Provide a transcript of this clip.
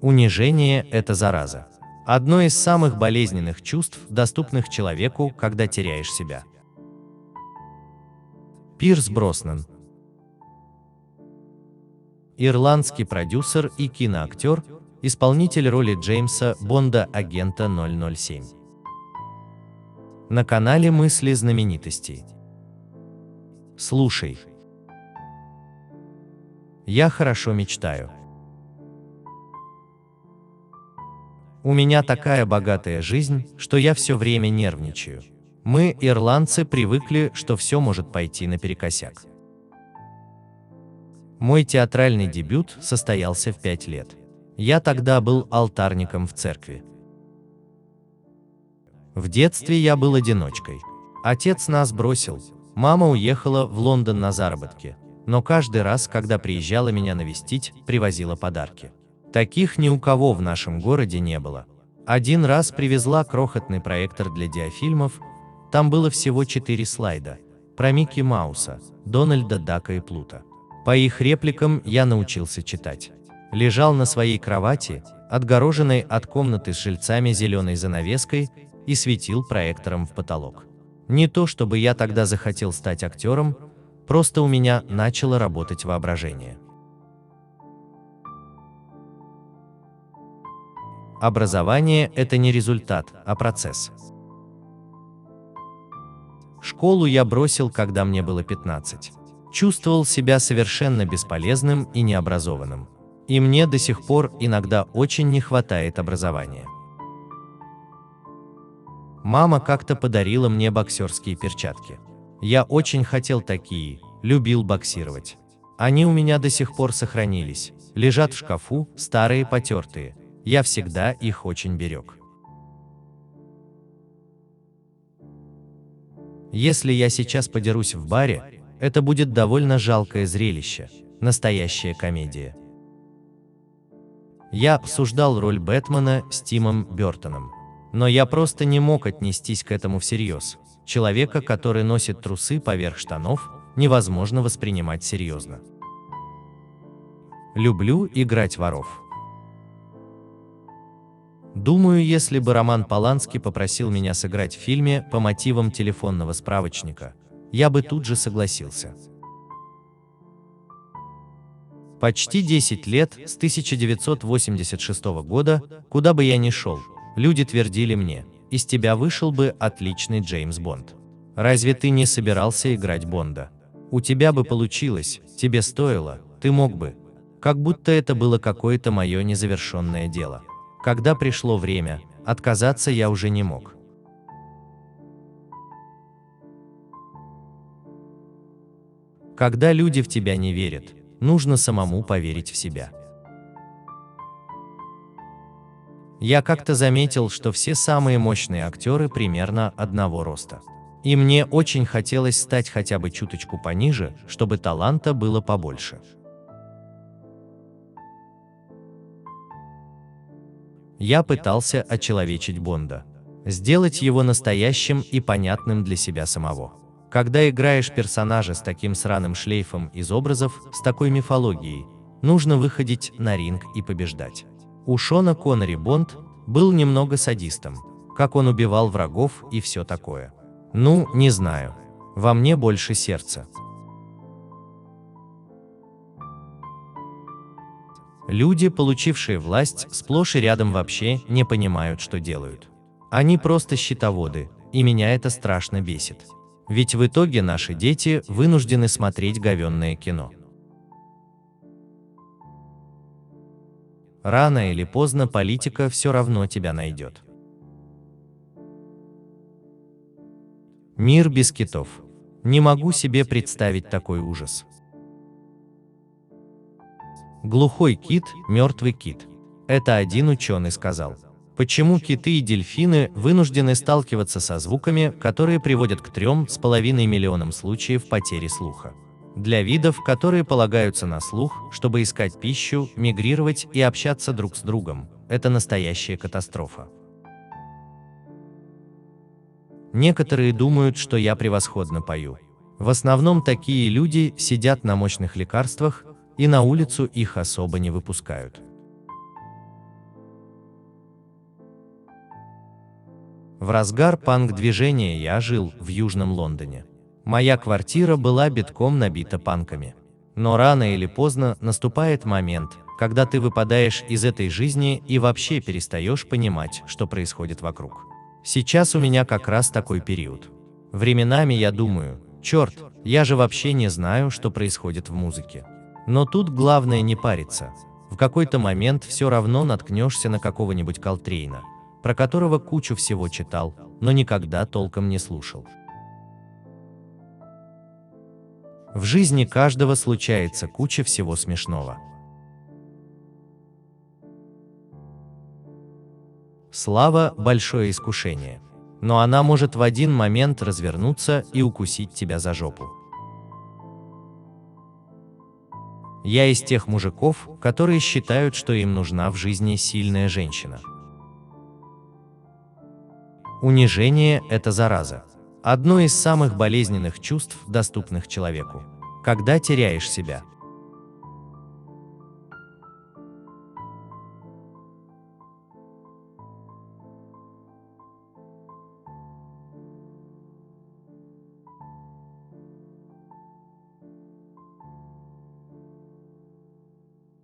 Унижение – это зараза. Одно из самых болезненных чувств, доступных человеку, когда теряешь себя. Пирс Броснан Ирландский продюсер и киноактер, исполнитель роли Джеймса Бонда агента 007. На канале Мысли знаменитостей. Слушай. Я хорошо мечтаю. У меня такая богатая жизнь, что я все время нервничаю. Мы, ирландцы, привыкли, что все может пойти наперекосяк. Мой театральный дебют состоялся в пять лет. Я тогда был алтарником в церкви. В детстве я был одиночкой. Отец нас бросил. Мама уехала в Лондон на заработки. Но каждый раз, когда приезжала меня навестить, привозила подарки. Таких ни у кого в нашем городе не было. Один раз привезла крохотный проектор для диафильмов, там было всего четыре слайда. Про Микки Мауса, Дональда Дака и Плута. По их репликам я научился читать. Лежал на своей кровати, отгороженной от комнаты с жильцами зеленой занавеской, и светил проектором в потолок. Не то чтобы я тогда захотел стать актером, просто у меня начало работать воображение. Образование – это не результат, а процесс. Школу я бросил, когда мне было 15. Чувствовал себя совершенно бесполезным и необразованным. И мне до сих пор иногда очень не хватает образования. Мама как-то подарила мне боксерские перчатки. Я очень хотел такие, любил боксировать. Они у меня до сих пор сохранились, лежат в шкафу, старые потертые, я всегда их очень берег. Если я сейчас подерусь в баре, это будет довольно жалкое зрелище, настоящая комедия. Я обсуждал роль Бэтмена с Тимом Бертоном. Но я просто не мог отнестись к этому всерьез. Человека, который носит трусы поверх штанов, невозможно воспринимать серьезно. Люблю играть воров. Думаю, если бы Роман Поланский попросил меня сыграть в фильме по мотивам телефонного справочника, я бы тут же согласился. Почти 10 лет, с 1986 года, куда бы я ни шел, люди твердили мне, из тебя вышел бы отличный Джеймс Бонд. Разве ты не собирался играть Бонда? У тебя бы получилось, тебе стоило, ты мог бы. Как будто это было какое-то мое незавершенное дело. Когда пришло время, отказаться я уже не мог. Когда люди в тебя не верят, нужно самому поверить в себя. Я как-то заметил, что все самые мощные актеры примерно одного роста. И мне очень хотелось стать хотя бы чуточку пониже, чтобы таланта было побольше. Я пытался очеловечить Бонда, сделать его настоящим и понятным для себя самого. Когда играешь персонажа с таким сраным шлейфом из образов, с такой мифологией, нужно выходить на ринг и побеждать. У Шона Коннери Бонд был немного садистом, как он убивал врагов и все такое. Ну, не знаю. Во мне больше сердца. Люди, получившие власть, сплошь и рядом вообще не понимают, что делают. Они просто счетоводы, и меня это страшно бесит. Ведь в итоге наши дети вынуждены смотреть говенное кино. Рано или поздно политика все равно тебя найдет. Мир без китов. Не могу себе представить такой ужас. Глухой кит – мертвый кит. Это один ученый сказал. Почему киты и дельфины вынуждены сталкиваться со звуками, которые приводят к трем с половиной миллионам случаев потери слуха? Для видов, которые полагаются на слух, чтобы искать пищу, мигрировать и общаться друг с другом, это настоящая катастрофа. Некоторые думают, что я превосходно пою. В основном такие люди сидят на мощных лекарствах и на улицу их особо не выпускают. В разгар панк-движения я жил в Южном Лондоне. Моя квартира была битком набита панками. Но рано или поздно наступает момент, когда ты выпадаешь из этой жизни и вообще перестаешь понимать, что происходит вокруг. Сейчас у меня как раз такой период. Временами я думаю, черт, я же вообще не знаю, что происходит в музыке. Но тут главное не париться. В какой-то момент все равно наткнешься на какого-нибудь Колтрейна, про которого кучу всего читал, но никогда толком не слушал. В жизни каждого случается куча всего смешного. Слава – большое искушение. Но она может в один момент развернуться и укусить тебя за жопу. Я из тех мужиков, которые считают, что им нужна в жизни сильная женщина. Унижение – это зараза. Одно из самых болезненных чувств, доступных человеку. Когда теряешь себя –